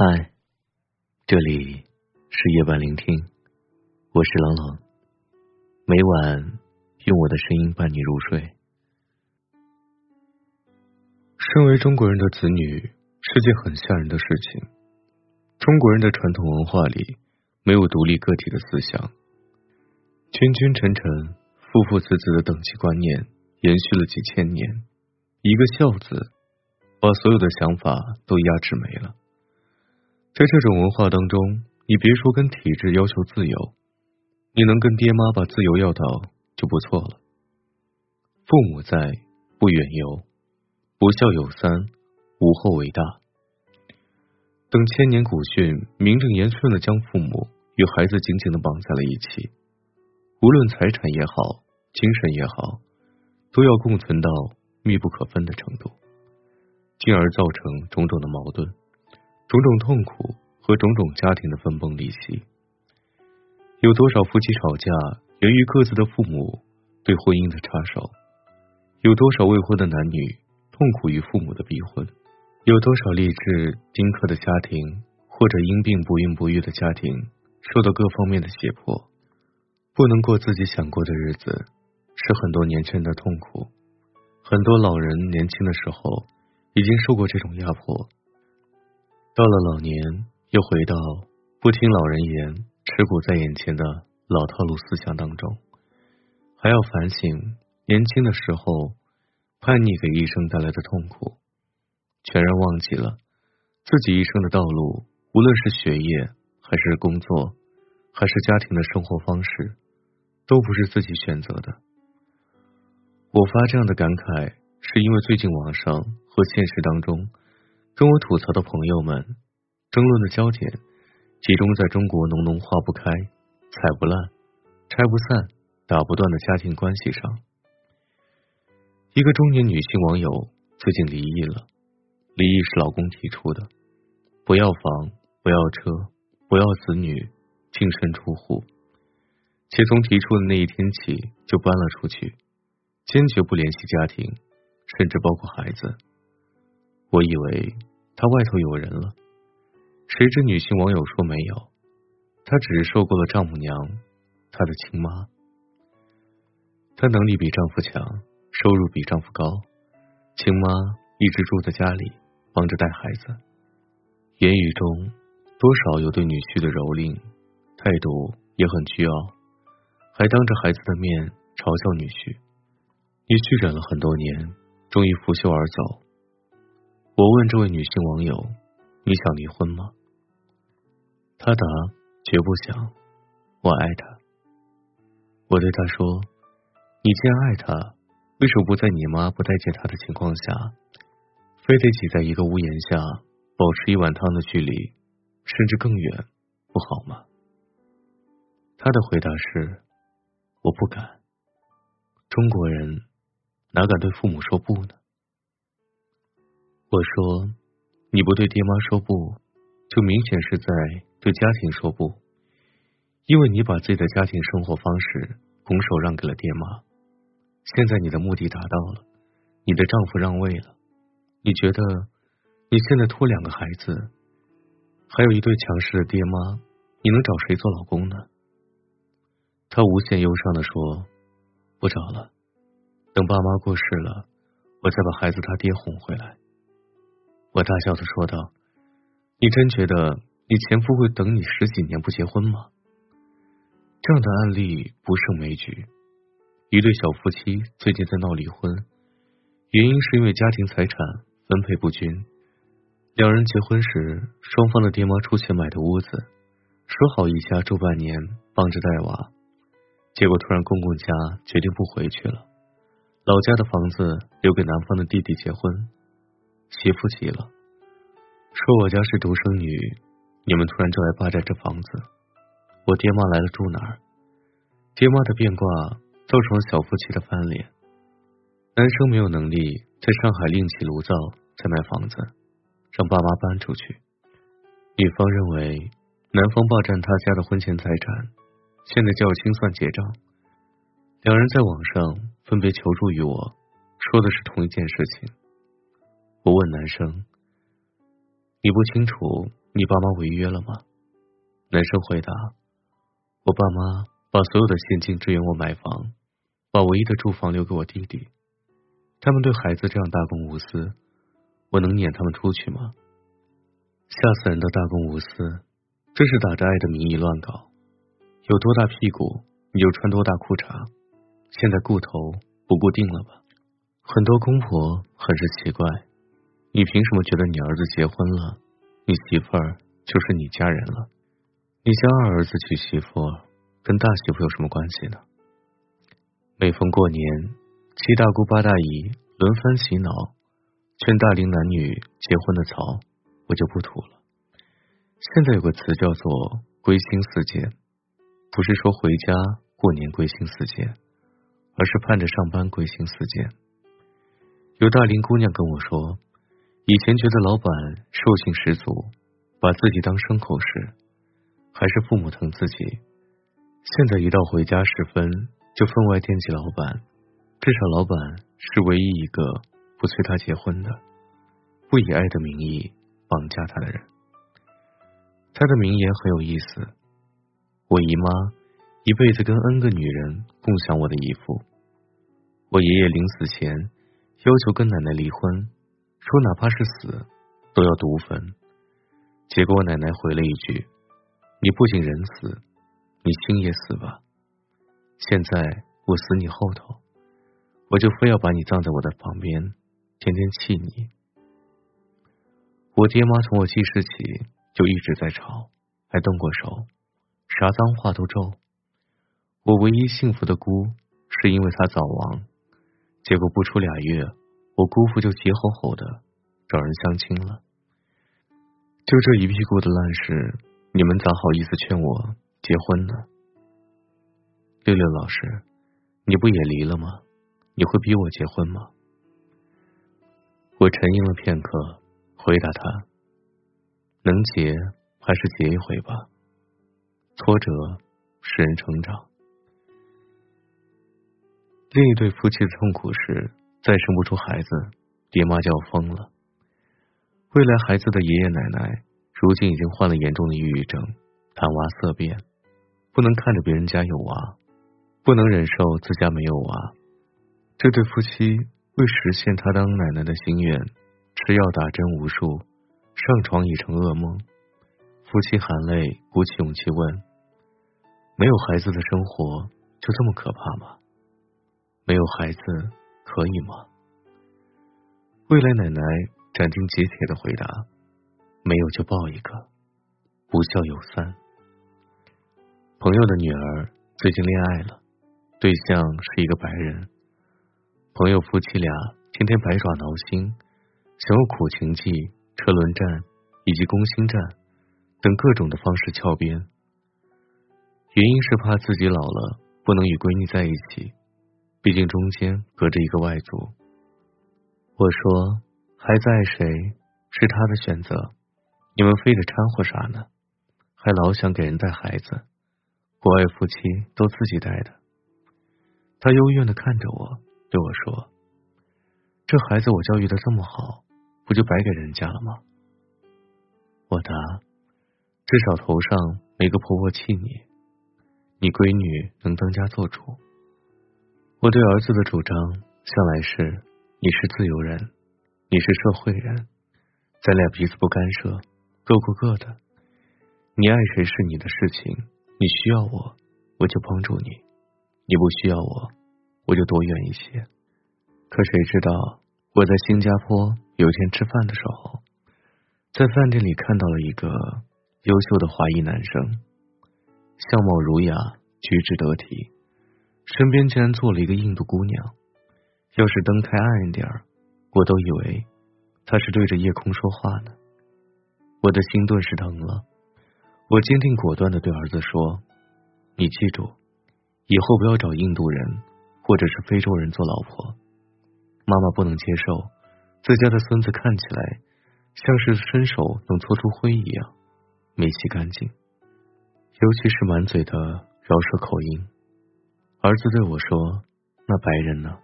嗨，这里是夜半聆听，我是朗朗，每晚用我的声音伴你入睡。身为中国人的子女是件很吓人的事情。中国人的传统文化里没有独立个体的思想，君君臣臣、父父子子的等级观念延续了几千年，一个孝字把所有的想法都压制没了。在这种文化当中，你别说跟体制要求自由，你能跟爹妈把自由要到就不错了。父母在，不远游；不孝有三，无后为大。等千年古训名正言顺的将父母与孩子紧紧的绑在了一起，无论财产也好，精神也好，都要共存到密不可分的程度，进而造成种种的矛盾。种种痛苦和种种家庭的分崩离析，有多少夫妻吵架源于各自的父母对婚姻的插手？有多少未婚的男女痛苦于父母的逼婚？有多少励志丁克的家庭或者因病不孕不育的家庭受到各方面的胁迫，不能过自己想过的日子，是很多年轻人的痛苦。很多老人年轻的时候已经受过这种压迫。到了老年，又回到不听老人言、吃苦在眼前的老套路思想当中，还要反省年轻的时候叛逆给一生带来的痛苦，全然忘记了自己一生的道路，无论是学业还是工作，还是家庭的生活方式，都不是自己选择的。我发这样的感慨，是因为最近网上和现实当中。跟我吐槽的朋友们，争论的焦点集中在中国浓浓化不开、踩不烂、拆不散、打不断的家庭关系上。一个中年女性网友最近离异了，离异是老公提出的，不要房，不要车，不要子女，净身出户，且从提出的那一天起就搬了出去，坚决不联系家庭，甚至包括孩子。我以为。他外头有人了，谁知女性网友说没有，她只是受过了丈母娘，她的亲妈。她能力比丈夫强，收入比丈夫高，亲妈一直住在家里，帮着带孩子，言语中多少有对女婿的蹂躏，态度也很倨傲，还当着孩子的面嘲笑女婿。女婿忍了很多年，终于拂袖而走。我问这位女性网友：“你想离婚吗？”她答：“绝不想，我爱他。”我对她说：“你既然爱他，为什么不在你妈不待见他的情况下，非得挤在一个屋檐下，保持一碗汤的距离，甚至更远，不好吗？”她的回答是：“我不敢。中国人哪敢对父母说不呢？”我说：“你不对爹妈说不，就明显是在对家庭说不，因为你把自己的家庭生活方式拱手让给了爹妈。现在你的目的达到了，你的丈夫让位了，你觉得你现在拖两个孩子，还有一对强势的爹妈，你能找谁做老公呢？”他无限忧伤的说：“不找了，等爸妈过世了，我再把孩子他爹哄回来。”我大笑的说道：“你真觉得你前夫会等你十几年不结婚吗？”这样的案例不胜枚举。一对小夫妻最近在闹离婚，原因是因为家庭财产分配不均。两人结婚时，双方的爹妈出钱买的屋子，说好一家住半年，帮着带娃。结果突然公公家决定不回去了，老家的房子留给男方的弟弟结婚。媳妇急了，说：“我家是独生女，你们突然就来霸占这房子，我爹妈来了住哪儿？”爹妈的变卦造成了小夫妻的翻脸。男生没有能力在上海另起炉灶再买房子，让爸妈搬出去。女方认为男方霸占他家的婚前财产，现在就要清算结账。两人在网上分别求助于我，说的是同一件事情。我问男生：“你不清楚你爸妈违约了吗？”男生回答：“我爸妈把所有的现金支援我买房，把唯一的住房留给我弟弟。他们对孩子这样大公无私，我能撵他们出去吗？吓死人的大公无私，这是打着爱的名义乱搞。有多大屁股你就穿多大裤衩，现在固头不固定了吧？很多公婆很是奇怪，你凭什么觉得你儿子结婚了，你媳妇儿就是你家人了？你家二儿子娶媳妇，跟大媳妇有什么关系呢？每逢过年，七大姑八大姨轮番洗脑，劝大龄男女结婚的槽，我就不吐了。现在有个词叫做“归心似箭”，不是说回家过年归心似箭，而是盼着上班归心似箭。有大龄姑娘跟我说，以前觉得老板兽性十足，把自己当牲口时。还是父母疼自己，现在一到回家时分就分外惦记老板，至少老板是唯一一个不催他结婚的，不以爱的名义绑架他的人。他的名言很有意思：我姨妈一辈子跟 N 个女人共享我的姨父，我爷爷临死前要求跟奶奶离婚，说哪怕是死都要独坟，结果我奶奶回了一句。你不仅人死，你心也死吧。现在我死你后头，我就非要把你葬在我的旁边，天天气你。我爹妈从我记事起就一直在吵，还动过手，啥脏话都咒。我唯一幸福的姑，是因为她早亡，结果不出俩月，我姑父就急吼吼的找人相亲了。就这一屁股的烂事。你们咋好意思劝我结婚呢？六六老师，你不也离了吗？你会逼我结婚吗？我沉吟了片刻，回答他：能结还是结一回吧。挫折使人成长。另一对夫妻的痛苦是再生不出孩子，爹妈就要疯了。未来孩子的爷爷奶奶。如今已经患了严重的抑郁症，谈娃色变，不能看着别人家有娃，不能忍受自家没有娃。这对夫妻为实现他当奶奶的心愿，吃药打针无数，上床已成噩梦。夫妻含泪鼓起勇气问：“没有孩子的生活就这么可怕吗？没有孩子可以吗？”未来奶奶斩钉截铁的回答。没有就抱一个，不孝有三。朋友的女儿最近恋爱了，对象是一个白人。朋友夫妻俩天天百爪挠心，想用苦情计、车轮战以及攻心战等各种的方式翘边。原因是怕自己老了不能与闺女在一起，毕竟中间隔着一个外族。我说，孩子爱谁是他的选择。你们非得掺和啥呢？还老想给人带孩子，国外夫妻都自己带的。他幽怨的看着我，对我说：“这孩子我教育的这么好，不就白给人家了吗？”我答：“至少头上没个婆婆气你，你闺女能当家做主。”我对儿子的主张向来是：你是自由人，你是社会人，咱俩彼此不干涉。各过各的，你爱谁是你的事情。你需要我，我就帮助你；你不需要我，我就躲远一些。可谁知道，我在新加坡有一天吃饭的时候，在饭店里看到了一个优秀的华裔男生，相貌儒雅，举止得体，身边竟然坐了一个印度姑娘。要是灯开暗一点我都以为她是对着夜空说话呢。我的心顿时疼了，我坚定果断的对儿子说：“你记住，以后不要找印度人或者是非洲人做老婆。妈妈不能接受自家的孙子看起来像是伸手能搓出灰一样，没洗干净，尤其是满嘴的饶舌口音。”儿子对我说：“那白人呢？”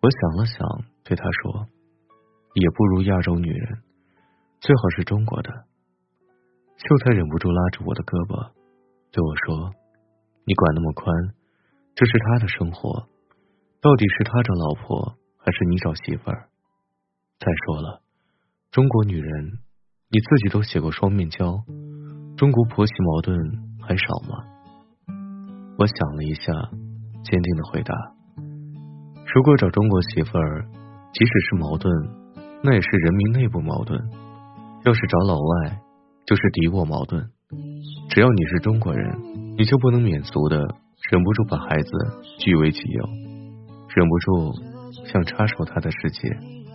我想了想，对他说：“也不如亚洲女人。”最好是中国的，秀才忍不住拉着我的胳膊，对我说：“你管那么宽，这是他的生活，到底是他找老婆还是你找媳妇儿？再说了，中国女人，你自己都写过双面胶，中国婆媳矛盾还少吗？”我想了一下，坚定的回答：“如果找中国媳妇儿，即使是矛盾，那也是人民内部矛盾；要是找老外，”就是敌我矛盾，只要你是中国人，你就不能免俗的忍不住把孩子据为己有，忍不住想插手他的世界。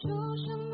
就像